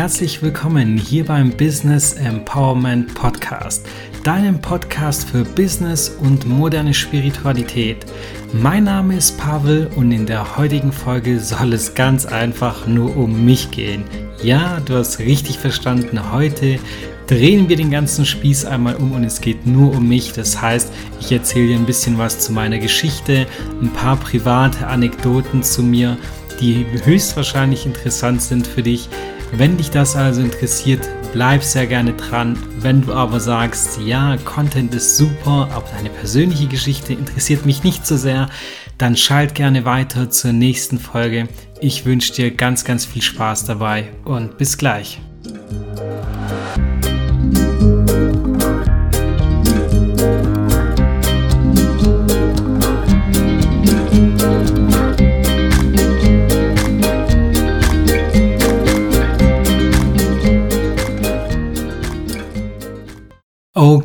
herzlich willkommen hier beim Business Empowerment Podcast, deinem Podcast für Business und moderne Spiritualität. Mein Name ist Pavel und in der heutigen Folge soll es ganz einfach nur um mich gehen. Ja, du hast richtig verstanden, heute drehen wir den ganzen Spieß einmal um und es geht nur um mich. Das heißt, ich erzähle dir ein bisschen was zu meiner Geschichte, ein paar private Anekdoten zu mir, die höchstwahrscheinlich interessant sind für dich. Wenn dich das also interessiert, bleib sehr gerne dran. Wenn du aber sagst, ja, Content ist super, aber deine persönliche Geschichte interessiert mich nicht so sehr, dann schalt gerne weiter zur nächsten Folge. Ich wünsche dir ganz, ganz viel Spaß dabei und bis gleich.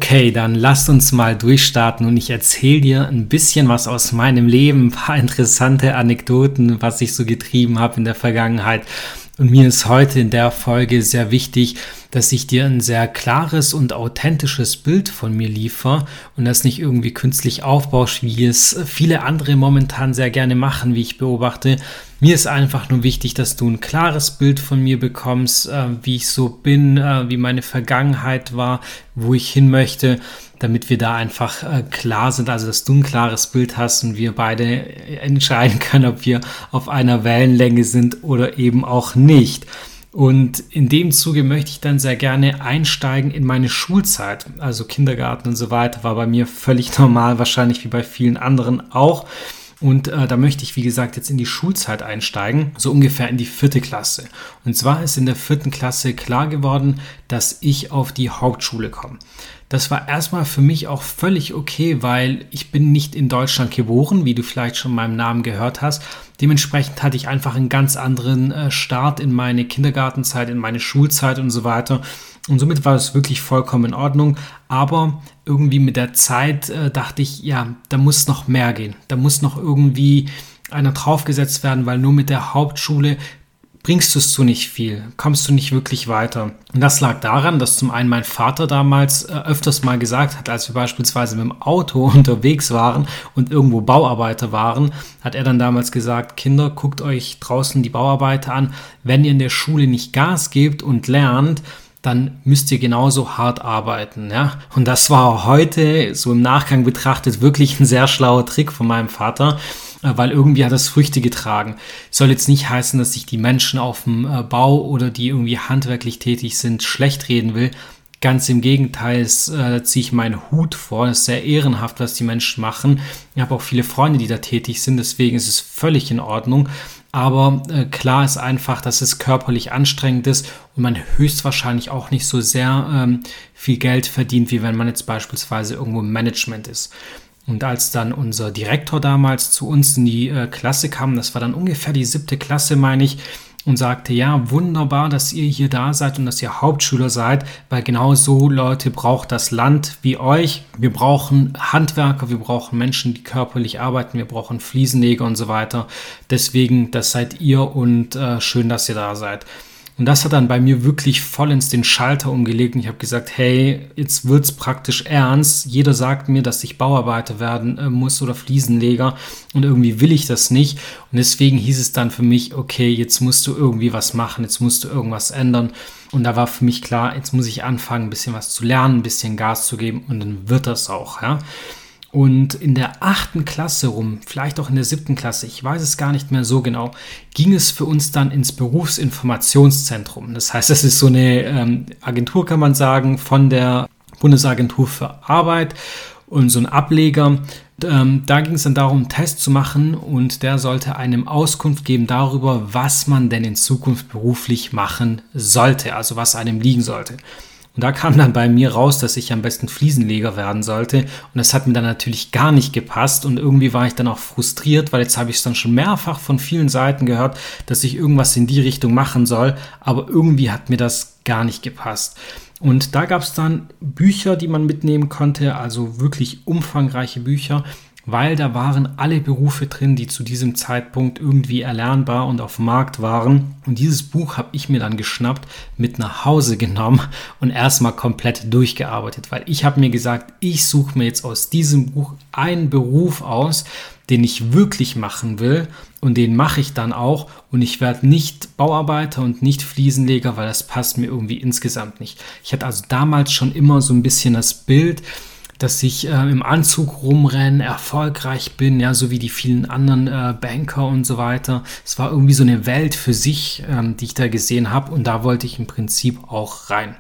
Okay, dann lasst uns mal durchstarten und ich erzähle dir ein bisschen was aus meinem Leben, ein paar interessante Anekdoten, was ich so getrieben habe in der Vergangenheit. Und mir ist heute in der Folge sehr wichtig, dass ich dir ein sehr klares und authentisches Bild von mir liefere und das nicht irgendwie künstlich aufbaust, wie es viele andere momentan sehr gerne machen, wie ich beobachte. Mir ist einfach nur wichtig, dass du ein klares Bild von mir bekommst, äh, wie ich so bin, äh, wie meine Vergangenheit war, wo ich hin möchte, damit wir da einfach äh, klar sind, also dass du ein klares Bild hast und wir beide entscheiden können, ob wir auf einer Wellenlänge sind oder eben auch nicht. Und in dem Zuge möchte ich dann sehr gerne einsteigen in meine Schulzeit. Also Kindergarten und so weiter war bei mir völlig normal, wahrscheinlich wie bei vielen anderen auch. Und äh, da möchte ich, wie gesagt, jetzt in die Schulzeit einsteigen, so ungefähr in die vierte Klasse. Und zwar ist in der vierten Klasse klar geworden, dass ich auf die Hauptschule komme. Das war erstmal für mich auch völlig okay, weil ich bin nicht in Deutschland geboren, wie du vielleicht schon meinem Namen gehört hast. Dementsprechend hatte ich einfach einen ganz anderen äh, Start in meine Kindergartenzeit, in meine Schulzeit und so weiter. Und somit war es wirklich vollkommen in Ordnung. Aber irgendwie mit der Zeit äh, dachte ich, ja, da muss noch mehr gehen. Da muss noch irgendwie einer draufgesetzt werden, weil nur mit der Hauptschule bringst du es zu nicht viel, kommst du nicht wirklich weiter. Und das lag daran, dass zum einen mein Vater damals äh, öfters mal gesagt hat, als wir beispielsweise mit dem Auto unterwegs waren und irgendwo Bauarbeiter waren, hat er dann damals gesagt, Kinder, guckt euch draußen die Bauarbeiter an. Wenn ihr in der Schule nicht Gas gebt und lernt, dann müsst ihr genauso hart arbeiten. Ja? Und das war heute, so im Nachgang betrachtet, wirklich ein sehr schlauer Trick von meinem Vater, äh, weil irgendwie hat das Früchte getragen. Soll jetzt nicht heißen, dass ich die Menschen auf dem äh, Bau oder die irgendwie handwerklich tätig sind, schlecht reden will. Ganz im Gegenteil, es, äh, ziehe ich meinen Hut vor. Es ist sehr ehrenhaft, was die Menschen machen. Ich habe auch viele Freunde, die da tätig sind, deswegen ist es völlig in Ordnung. Aber äh, klar ist einfach, dass es körperlich anstrengend ist und man höchstwahrscheinlich auch nicht so sehr ähm, viel Geld verdient, wie wenn man jetzt beispielsweise irgendwo im Management ist. Und als dann unser Direktor damals zu uns in die äh, Klasse kam, das war dann ungefähr die siebte Klasse, meine ich, und sagte, ja, wunderbar, dass ihr hier da seid und dass ihr Hauptschüler seid, weil genau so Leute braucht das Land wie euch. Wir brauchen Handwerker, wir brauchen Menschen, die körperlich arbeiten, wir brauchen Fliesenleger und so weiter. Deswegen, das seid ihr und äh, schön, dass ihr da seid. Und das hat dann bei mir wirklich vollends den Schalter umgelegt und ich habe gesagt, hey, jetzt wird's praktisch ernst. Jeder sagt mir, dass ich Bauarbeiter werden äh, muss oder Fliesenleger und irgendwie will ich das nicht. Und deswegen hieß es dann für mich, okay, jetzt musst du irgendwie was machen, jetzt musst du irgendwas ändern. Und da war für mich klar, jetzt muss ich anfangen, ein bisschen was zu lernen, ein bisschen Gas zu geben und dann wird das auch, ja. Und in der achten Klasse rum, vielleicht auch in der siebten Klasse, ich weiß es gar nicht mehr so genau, ging es für uns dann ins Berufsinformationszentrum. Das heißt, das ist so eine ähm, Agentur, kann man sagen, von der Bundesagentur für Arbeit und so ein Ableger. Ähm, da ging es dann darum, einen Test zu machen und der sollte einem Auskunft geben darüber, was man denn in Zukunft beruflich machen sollte, also was einem liegen sollte. Und da kam dann bei mir raus, dass ich am besten Fliesenleger werden sollte. Und das hat mir dann natürlich gar nicht gepasst. Und irgendwie war ich dann auch frustriert, weil jetzt habe ich es dann schon mehrfach von vielen Seiten gehört, dass ich irgendwas in die Richtung machen soll. Aber irgendwie hat mir das gar nicht gepasst. Und da gab es dann Bücher, die man mitnehmen konnte, also wirklich umfangreiche Bücher weil da waren alle Berufe drin, die zu diesem Zeitpunkt irgendwie erlernbar und auf dem Markt waren. Und dieses Buch habe ich mir dann geschnappt, mit nach Hause genommen und erstmal komplett durchgearbeitet, weil ich habe mir gesagt, ich suche mir jetzt aus diesem Buch einen Beruf aus, den ich wirklich machen will und den mache ich dann auch und ich werde nicht Bauarbeiter und nicht Fliesenleger, weil das passt mir irgendwie insgesamt nicht. Ich hatte also damals schon immer so ein bisschen das Bild, dass ich äh, im Anzug rumrenne, erfolgreich bin, ja, so wie die vielen anderen äh, Banker und so weiter. Es war irgendwie so eine Welt für sich, ähm, die ich da gesehen habe und da wollte ich im Prinzip auch rein.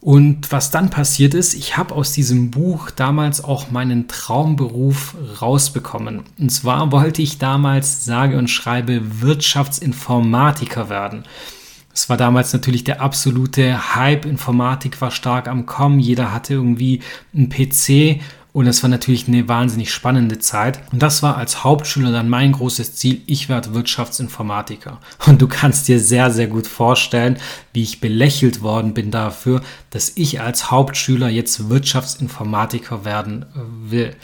Und was dann passiert ist, ich habe aus diesem Buch damals auch meinen Traumberuf rausbekommen. Und zwar wollte ich damals, sage und schreibe, Wirtschaftsinformatiker werden. Es war damals natürlich der absolute Hype. Informatik war stark am Kommen. Jeder hatte irgendwie einen PC und es war natürlich eine wahnsinnig spannende Zeit. Und das war als Hauptschüler dann mein großes Ziel. Ich werde Wirtschaftsinformatiker. Und du kannst dir sehr, sehr gut vorstellen, wie ich belächelt worden bin dafür, dass ich als Hauptschüler jetzt Wirtschaftsinformatiker werden äh, will.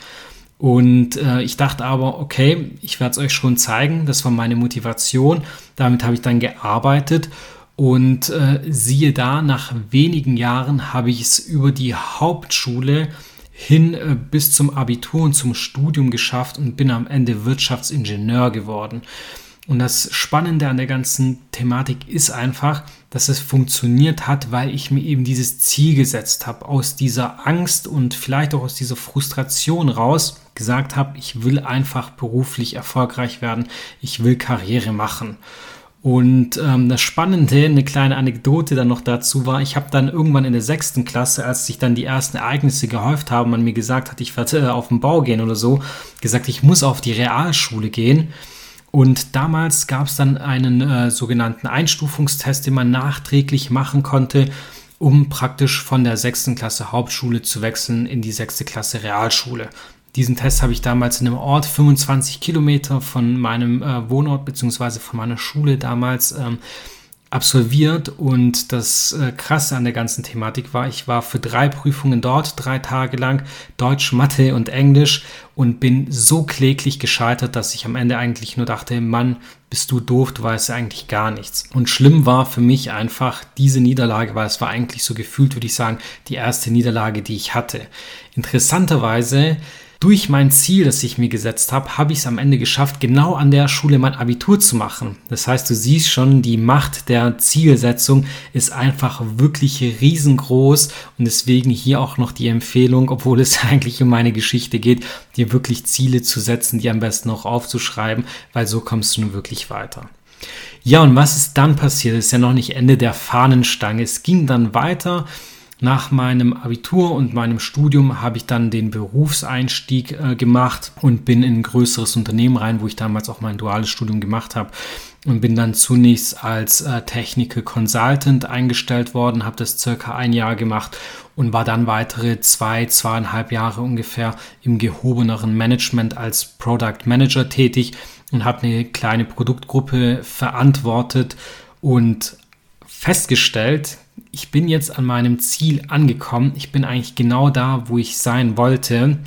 Und äh, ich dachte aber, okay, ich werde es euch schon zeigen. Das war meine Motivation. Damit habe ich dann gearbeitet und äh, siehe da, nach wenigen Jahren habe ich es über die Hauptschule hin äh, bis zum Abitur und zum Studium geschafft und bin am Ende Wirtschaftsingenieur geworden. Und das Spannende an der ganzen Thematik ist einfach, dass es funktioniert hat, weil ich mir eben dieses Ziel gesetzt habe, aus dieser Angst und vielleicht auch aus dieser Frustration raus gesagt habe, ich will einfach beruflich erfolgreich werden, ich will Karriere machen. Und ähm, das Spannende, eine kleine Anekdote dann noch dazu war, ich habe dann irgendwann in der sechsten Klasse, als sich dann die ersten Ereignisse gehäuft haben, man mir gesagt hat, ich werde äh, auf den Bau gehen oder so, gesagt, ich muss auf die Realschule gehen. Und damals gab es dann einen äh, sogenannten Einstufungstest, den man nachträglich machen konnte, um praktisch von der sechsten Klasse Hauptschule zu wechseln in die sechste Klasse Realschule. Diesen Test habe ich damals in einem Ort 25 Kilometer von meinem äh, Wohnort bzw. von meiner Schule damals ähm, absolviert und das äh, Krasse an der ganzen Thematik war, ich war für drei Prüfungen dort, drei Tage lang, Deutsch, Mathe und Englisch und bin so kläglich gescheitert, dass ich am Ende eigentlich nur dachte, Mann, bist du doof, du weißt ja eigentlich gar nichts. Und schlimm war für mich einfach diese Niederlage, weil es war eigentlich so gefühlt, würde ich sagen, die erste Niederlage, die ich hatte. Interessanterweise durch mein Ziel, das ich mir gesetzt habe, habe ich es am Ende geschafft, genau an der Schule mein Abitur zu machen. Das heißt, du siehst schon, die Macht der Zielsetzung ist einfach wirklich riesengroß und deswegen hier auch noch die Empfehlung, obwohl es eigentlich um meine Geschichte geht, dir wirklich Ziele zu setzen, die am besten auch aufzuschreiben, weil so kommst du nun wirklich weiter. Ja, und was ist dann passiert? Das ist ja noch nicht Ende der Fahnenstange. Es ging dann weiter. Nach meinem Abitur und meinem Studium habe ich dann den Berufseinstieg äh, gemacht und bin in ein größeres Unternehmen rein, wo ich damals auch mein duales Studium gemacht habe und bin dann zunächst als äh, Technical Consultant eingestellt worden, habe das circa ein Jahr gemacht und war dann weitere zwei, zweieinhalb Jahre ungefähr im gehobeneren Management als Product Manager tätig und habe eine kleine Produktgruppe verantwortet und festgestellt, ich bin jetzt an meinem Ziel angekommen. Ich bin eigentlich genau da, wo ich sein wollte.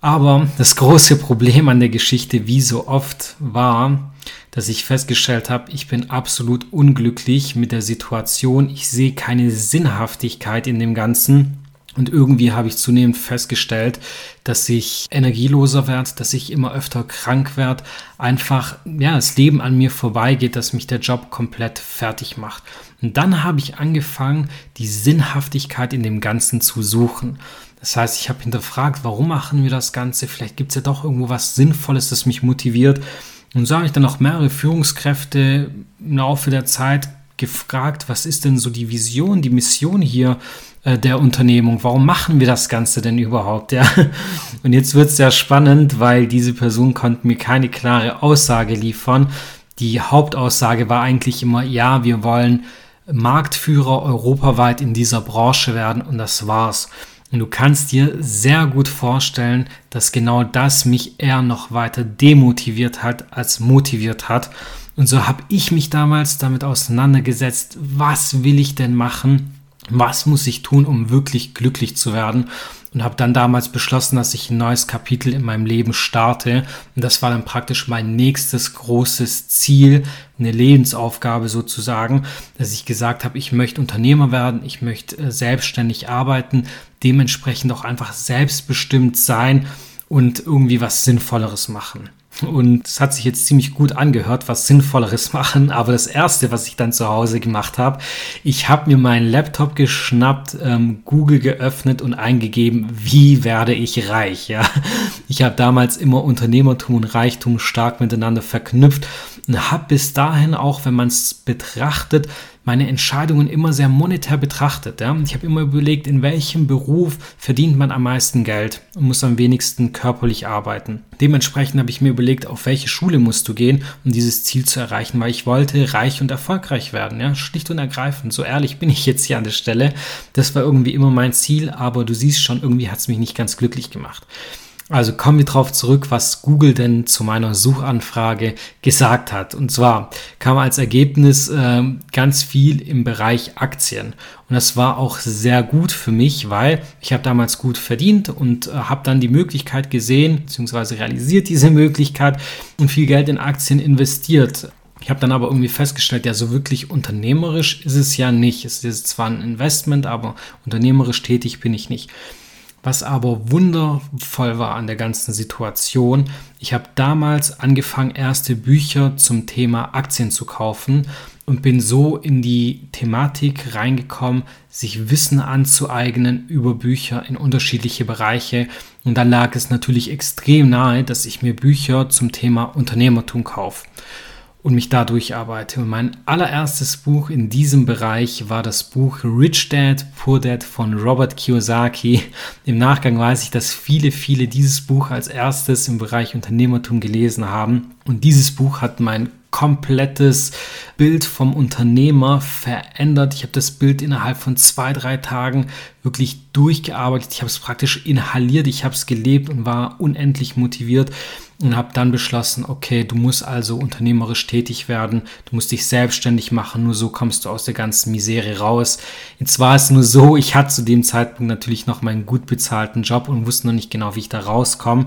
Aber das große Problem an der Geschichte, wie so oft, war, dass ich festgestellt habe, ich bin absolut unglücklich mit der Situation. Ich sehe keine Sinnhaftigkeit in dem Ganzen. Und irgendwie habe ich zunehmend festgestellt, dass ich energieloser werde, dass ich immer öfter krank werde, einfach, ja, das Leben an mir vorbeigeht, dass mich der Job komplett fertig macht. Und dann habe ich angefangen, die Sinnhaftigkeit in dem Ganzen zu suchen. Das heißt, ich habe hinterfragt, warum machen wir das Ganze? Vielleicht gibt es ja doch irgendwo was Sinnvolles, das mich motiviert. Und so habe ich dann auch mehrere Führungskräfte im Laufe der Zeit gefragt, was ist denn so die Vision, die Mission hier äh, der Unternehmung? Warum machen wir das Ganze denn überhaupt? Ja? Und jetzt wird es sehr spannend, weil diese Person konnte mir keine klare Aussage liefern. Die Hauptaussage war eigentlich immer, ja, wir wollen Marktführer europaweit in dieser Branche werden und das war's. Und du kannst dir sehr gut vorstellen, dass genau das mich eher noch weiter demotiviert hat als motiviert hat. Und so habe ich mich damals damit auseinandergesetzt, was will ich denn machen, was muss ich tun, um wirklich glücklich zu werden? Und habe dann damals beschlossen, dass ich ein neues Kapitel in meinem Leben starte. Und das war dann praktisch mein nächstes großes Ziel, eine Lebensaufgabe sozusagen, dass ich gesagt habe, ich möchte Unternehmer werden, ich möchte äh, selbstständig arbeiten, dementsprechend auch einfach selbstbestimmt sein und irgendwie was Sinnvolleres machen. Und es hat sich jetzt ziemlich gut angehört, was Sinnvolleres machen. Aber das Erste, was ich dann zu Hause gemacht habe, ich habe mir meinen Laptop geschnappt, ähm, Google geöffnet und eingegeben, wie werde ich reich. Ja, ich habe damals immer Unternehmertum und Reichtum stark miteinander verknüpft und habe bis dahin auch, wenn man es betrachtet, meine Entscheidungen immer sehr monetär betrachtet. Ja? Ich habe immer überlegt, in welchem Beruf verdient man am meisten Geld und muss am wenigsten körperlich arbeiten. Dementsprechend habe ich mir überlegt, auf welche Schule musst du gehen, um dieses Ziel zu erreichen, weil ich wollte reich und erfolgreich werden. Ja? Schlicht und ergreifend. So ehrlich bin ich jetzt hier an der Stelle. Das war irgendwie immer mein Ziel, aber du siehst schon, irgendwie hat es mich nicht ganz glücklich gemacht. Also kommen wir darauf zurück, was Google denn zu meiner Suchanfrage gesagt hat. Und zwar kam als Ergebnis äh, ganz viel im Bereich Aktien. Und das war auch sehr gut für mich, weil ich habe damals gut verdient und äh, habe dann die Möglichkeit gesehen, beziehungsweise realisiert diese Möglichkeit und viel Geld in Aktien investiert. Ich habe dann aber irgendwie festgestellt, ja, so wirklich unternehmerisch ist es ja nicht. Es ist zwar ein Investment, aber unternehmerisch tätig bin ich nicht. Was aber wundervoll war an der ganzen Situation, ich habe damals angefangen, erste Bücher zum Thema Aktien zu kaufen und bin so in die Thematik reingekommen, sich Wissen anzueignen über Bücher in unterschiedliche Bereiche. Und dann lag es natürlich extrem nahe, dass ich mir Bücher zum Thema Unternehmertum kaufe und mich da durcharbeite. Und mein allererstes Buch in diesem Bereich war das Buch Rich Dad, Poor Dad von Robert Kiyosaki. Im Nachgang weiß ich, dass viele, viele dieses Buch als erstes im Bereich Unternehmertum gelesen haben. Und dieses Buch hat mein komplettes Bild vom Unternehmer verändert. Ich habe das Bild innerhalb von zwei, drei Tagen wirklich durchgearbeitet. Ich habe es praktisch inhaliert, ich habe es gelebt und war unendlich motiviert und habe dann beschlossen, okay, du musst also unternehmerisch tätig werden, du musst dich selbstständig machen, nur so kommst du aus der ganzen Misere raus. Jetzt war es nur so, ich hatte zu dem Zeitpunkt natürlich noch meinen gut bezahlten Job und wusste noch nicht genau, wie ich da rauskomme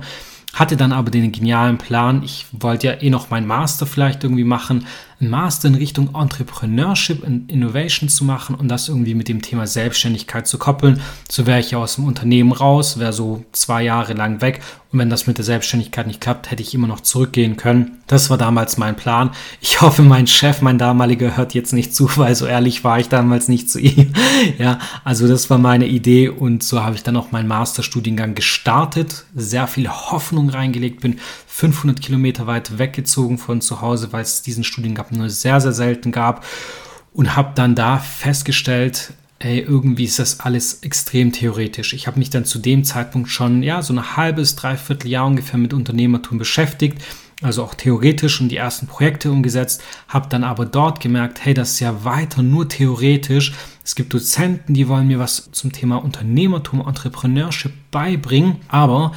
hatte dann aber den genialen Plan, ich wollte ja eh noch meinen Master vielleicht irgendwie machen, einen Master in Richtung Entrepreneurship und Innovation zu machen und das irgendwie mit dem Thema Selbstständigkeit zu koppeln. So wäre ich ja aus dem Unternehmen raus, wäre so zwei Jahre lang weg und wenn das mit der Selbstständigkeit nicht klappt, hätte ich immer noch zurückgehen können. Das war damals mein Plan. Ich hoffe, mein Chef, mein damaliger, hört jetzt nicht zu, weil so ehrlich war ich damals nicht zu ihm. ja, also das war meine Idee und so habe ich dann auch meinen Masterstudiengang gestartet, sehr viel Hoffnung reingelegt, bin 500 Kilometer weit weggezogen von zu Hause, weil es diesen Studiengang nur sehr, sehr selten gab und habe dann da festgestellt, ey, irgendwie ist das alles extrem theoretisch. Ich habe mich dann zu dem Zeitpunkt schon, ja, so ein halbes, dreiviertel Jahr ungefähr mit Unternehmertum beschäftigt, also auch theoretisch und die ersten Projekte umgesetzt, habe dann aber dort gemerkt, hey, das ist ja weiter nur theoretisch. Es gibt Dozenten, die wollen mir was zum Thema Unternehmertum, Entrepreneurship beibringen, aber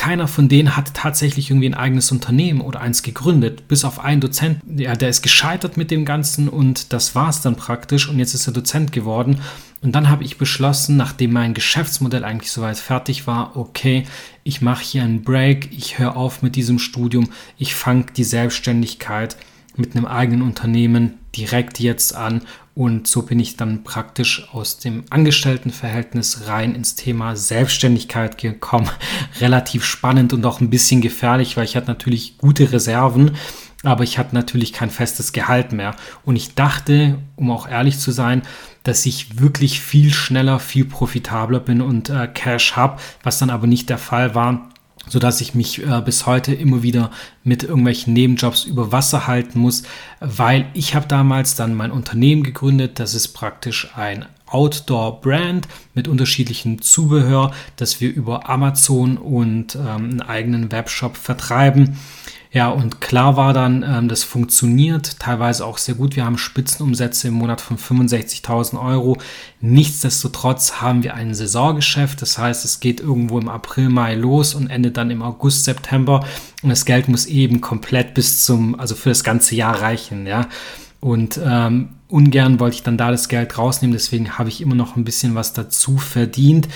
keiner von denen hat tatsächlich irgendwie ein eigenes Unternehmen oder eins gegründet, bis auf einen Dozent. Ja, der ist gescheitert mit dem Ganzen und das war es dann praktisch und jetzt ist er Dozent geworden. Und dann habe ich beschlossen, nachdem mein Geschäftsmodell eigentlich soweit fertig war, okay, ich mache hier einen Break, ich höre auf mit diesem Studium, ich fange die Selbstständigkeit mit einem eigenen Unternehmen direkt jetzt an und so bin ich dann praktisch aus dem Angestelltenverhältnis rein ins Thema Selbstständigkeit gekommen. Relativ spannend und auch ein bisschen gefährlich, weil ich hatte natürlich gute Reserven, aber ich hatte natürlich kein festes Gehalt mehr. Und ich dachte, um auch ehrlich zu sein, dass ich wirklich viel schneller, viel profitabler bin und äh, Cash habe, was dann aber nicht der Fall war so dass ich mich äh, bis heute immer wieder mit irgendwelchen Nebenjobs über Wasser halten muss, weil ich habe damals dann mein Unternehmen gegründet. Das ist praktisch ein Outdoor-Brand mit unterschiedlichen Zubehör, das wir über Amazon und ähm, einen eigenen Webshop vertreiben. Ja, und klar war dann, ähm, das funktioniert teilweise auch sehr gut. Wir haben Spitzenumsätze im Monat von 65.000 Euro. Nichtsdestotrotz haben wir ein Saisongeschäft. Das heißt, es geht irgendwo im April, Mai los und endet dann im August, September. Und das Geld muss eben komplett bis zum, also für das ganze Jahr reichen, ja. Und ähm, ungern wollte ich dann da das Geld rausnehmen, deswegen habe ich immer noch ein bisschen was dazu verdient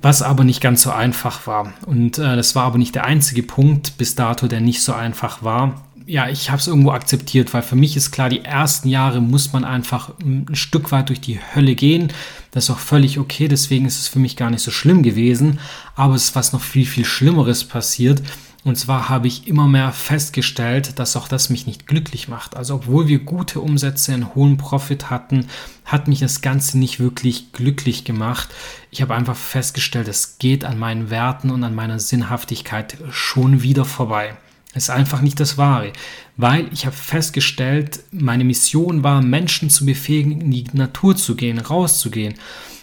was aber nicht ganz so einfach war. Und äh, das war aber nicht der einzige Punkt bis dato, der nicht so einfach war. Ja, ich habe es irgendwo akzeptiert, weil für mich ist klar, die ersten Jahre muss man einfach ein Stück weit durch die Hölle gehen. Das ist auch völlig okay, deswegen ist es für mich gar nicht so schlimm gewesen. Aber es ist was noch viel, viel Schlimmeres passiert. Und zwar habe ich immer mehr festgestellt, dass auch das mich nicht glücklich macht. Also obwohl wir gute Umsätze, einen hohen Profit hatten, hat mich das Ganze nicht wirklich glücklich gemacht. Ich habe einfach festgestellt, es geht an meinen Werten und an meiner Sinnhaftigkeit schon wieder vorbei. Ist einfach nicht das Wahre, weil ich habe festgestellt, meine Mission war, Menschen zu befähigen, in die Natur zu gehen, rauszugehen.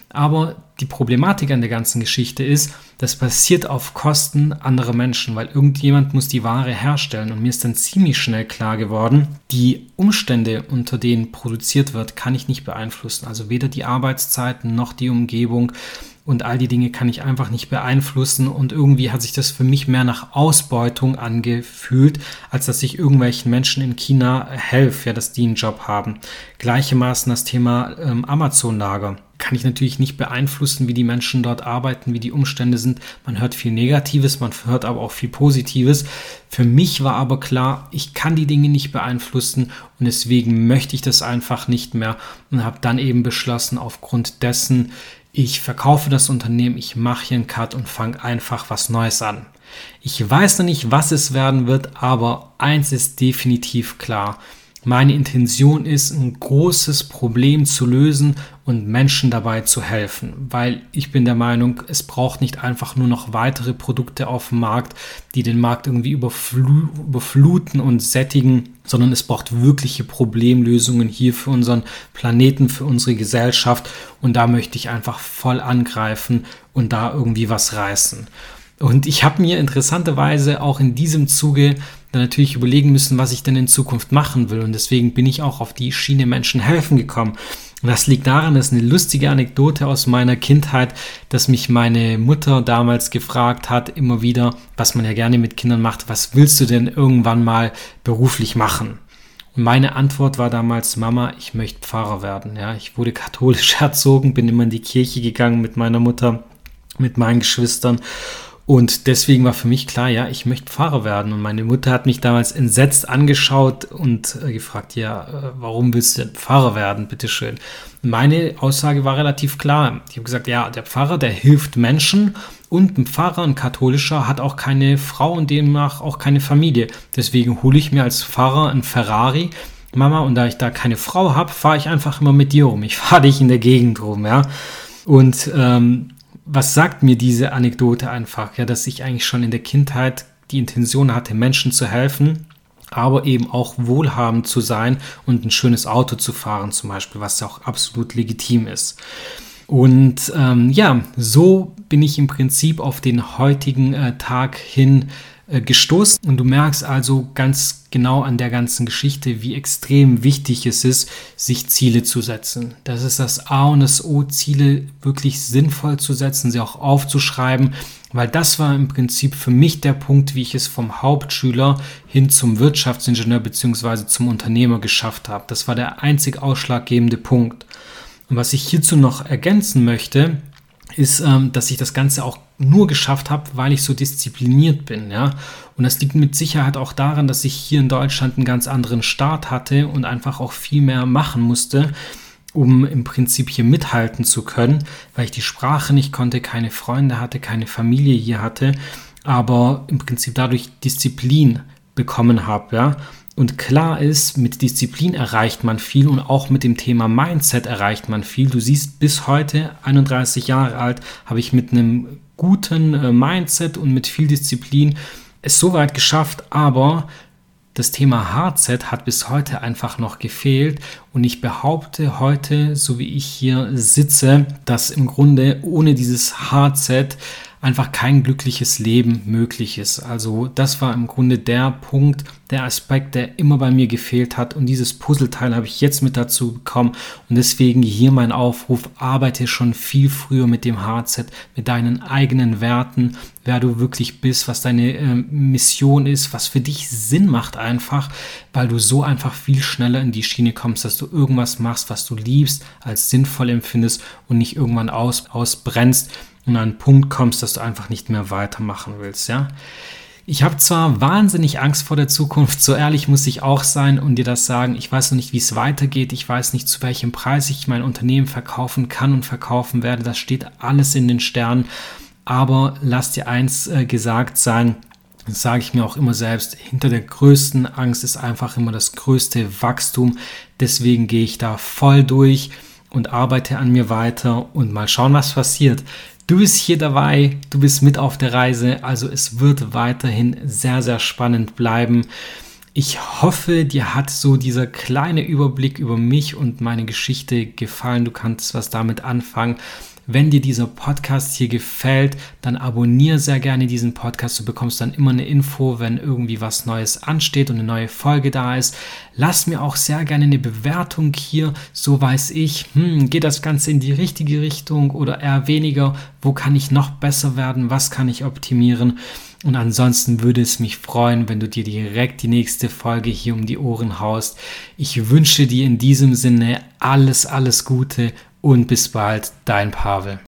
Aber die Problematik an der ganzen Geschichte ist, das passiert auf Kosten anderer Menschen, weil irgendjemand muss die Ware herstellen. Und mir ist dann ziemlich schnell klar geworden, die Umstände, unter denen produziert wird, kann ich nicht beeinflussen. Also weder die Arbeitszeiten noch die Umgebung und all die Dinge kann ich einfach nicht beeinflussen und irgendwie hat sich das für mich mehr nach Ausbeutung angefühlt, als dass ich irgendwelchen Menschen in China helfe, ja, dass die einen Job haben. Gleichermaßen das Thema ähm, Amazon-Lager. Kann ich natürlich nicht beeinflussen, wie die Menschen dort arbeiten, wie die Umstände sind. Man hört viel Negatives, man hört aber auch viel Positives. Für mich war aber klar, ich kann die Dinge nicht beeinflussen und deswegen möchte ich das einfach nicht mehr und habe dann eben beschlossen, aufgrund dessen, ich verkaufe das Unternehmen, ich mache hier einen Cut und fange einfach was Neues an. Ich weiß noch nicht, was es werden wird, aber eins ist definitiv klar. Meine Intention ist, ein großes Problem zu lösen und Menschen dabei zu helfen, weil ich bin der Meinung, es braucht nicht einfach nur noch weitere Produkte auf dem Markt, die den Markt irgendwie überfl überfluten und sättigen, sondern es braucht wirkliche Problemlösungen hier für unseren Planeten, für unsere Gesellschaft und da möchte ich einfach voll angreifen und da irgendwie was reißen. Und ich habe mir interessanterweise auch in diesem Zuge dann natürlich überlegen müssen, was ich denn in Zukunft machen will. Und deswegen bin ich auch auf die Schiene Menschen helfen gekommen. Und das liegt daran, dass eine lustige Anekdote aus meiner Kindheit, dass mich meine Mutter damals gefragt hat, immer wieder, was man ja gerne mit Kindern macht, was willst du denn irgendwann mal beruflich machen? Und meine Antwort war damals, Mama, ich möchte Pfarrer werden. Ja, ich wurde katholisch erzogen, bin immer in die Kirche gegangen mit meiner Mutter, mit meinen Geschwistern und deswegen war für mich klar, ja, ich möchte Pfarrer werden. Und meine Mutter hat mich damals entsetzt angeschaut und äh, gefragt, ja, äh, warum willst du denn Pfarrer werden, bitteschön? Meine Aussage war relativ klar. Ich habe gesagt, ja, der Pfarrer, der hilft Menschen und ein Pfarrer, ein katholischer, hat auch keine Frau und demnach auch keine Familie. Deswegen hole ich mir als Pfarrer ein Ferrari, Mama, und da ich da keine Frau habe, fahre ich einfach immer mit dir rum. Ich fahre dich in der Gegend rum, ja. Und ähm, was sagt mir diese Anekdote einfach? Ja, dass ich eigentlich schon in der Kindheit die Intention hatte, Menschen zu helfen, aber eben auch wohlhabend zu sein und ein schönes Auto zu fahren, zum Beispiel, was ja auch absolut legitim ist. Und ähm, ja, so bin ich im Prinzip auf den heutigen äh, Tag hin gestoßen. Und du merkst also ganz genau an der ganzen Geschichte, wie extrem wichtig es ist, sich Ziele zu setzen. Das ist das A und das O, Ziele wirklich sinnvoll zu setzen, sie auch aufzuschreiben, weil das war im Prinzip für mich der Punkt, wie ich es vom Hauptschüler hin zum Wirtschaftsingenieur bzw. zum Unternehmer geschafft habe. Das war der einzig ausschlaggebende Punkt. Und was ich hierzu noch ergänzen möchte, ist, ähm, dass ich das Ganze auch nur geschafft habe, weil ich so diszipliniert bin, ja. Und das liegt mit Sicherheit auch daran, dass ich hier in Deutschland einen ganz anderen Start hatte und einfach auch viel mehr machen musste, um im Prinzip hier mithalten zu können, weil ich die Sprache nicht konnte, keine Freunde hatte, keine Familie hier hatte, aber im Prinzip dadurch Disziplin bekommen habe, ja. Und klar ist, mit Disziplin erreicht man viel und auch mit dem Thema Mindset erreicht man viel. Du siehst, bis heute, 31 Jahre alt, habe ich mit einem guten äh, Mindset und mit viel Disziplin es so weit geschafft, aber das Thema Hardset hat bis heute einfach noch gefehlt und ich behaupte heute, so wie ich hier sitze, dass im Grunde ohne dieses Hardset einfach kein glückliches Leben möglich ist. Also das war im Grunde der Punkt, der Aspekt, der immer bei mir gefehlt hat. Und dieses Puzzleteil habe ich jetzt mit dazu bekommen. Und deswegen hier mein Aufruf, arbeite schon viel früher mit dem Hardset, mit deinen eigenen Werten, wer du wirklich bist, was deine äh, Mission ist, was für dich Sinn macht einfach, weil du so einfach viel schneller in die Schiene kommst, dass du du irgendwas machst, was du liebst, als sinnvoll empfindest und nicht irgendwann aus, ausbrennst und an einen Punkt kommst, dass du einfach nicht mehr weitermachen willst, ja. Ich habe zwar wahnsinnig Angst vor der Zukunft, so ehrlich muss ich auch sein und dir das sagen. Ich weiß noch nicht, wie es weitergeht. Ich weiß nicht, zu welchem Preis ich mein Unternehmen verkaufen kann und verkaufen werde. Das steht alles in den Sternen. Aber lass dir eins äh, gesagt sein, das sage ich mir auch immer selbst, hinter der größten Angst ist einfach immer das größte Wachstum. Deswegen gehe ich da voll durch und arbeite an mir weiter und mal schauen, was passiert. Du bist hier dabei, du bist mit auf der Reise, also es wird weiterhin sehr, sehr spannend bleiben. Ich hoffe, dir hat so dieser kleine Überblick über mich und meine Geschichte gefallen. Du kannst was damit anfangen. Wenn dir dieser Podcast hier gefällt, dann abonniere sehr gerne diesen Podcast. Du bekommst dann immer eine Info, wenn irgendwie was Neues ansteht und eine neue Folge da ist. Lass mir auch sehr gerne eine Bewertung hier. So weiß ich, hm, geht das Ganze in die richtige Richtung oder eher weniger? Wo kann ich noch besser werden? Was kann ich optimieren? Und ansonsten würde es mich freuen, wenn du dir direkt die nächste Folge hier um die Ohren haust. Ich wünsche dir in diesem Sinne alles, alles Gute und bis bald, dein Pavel.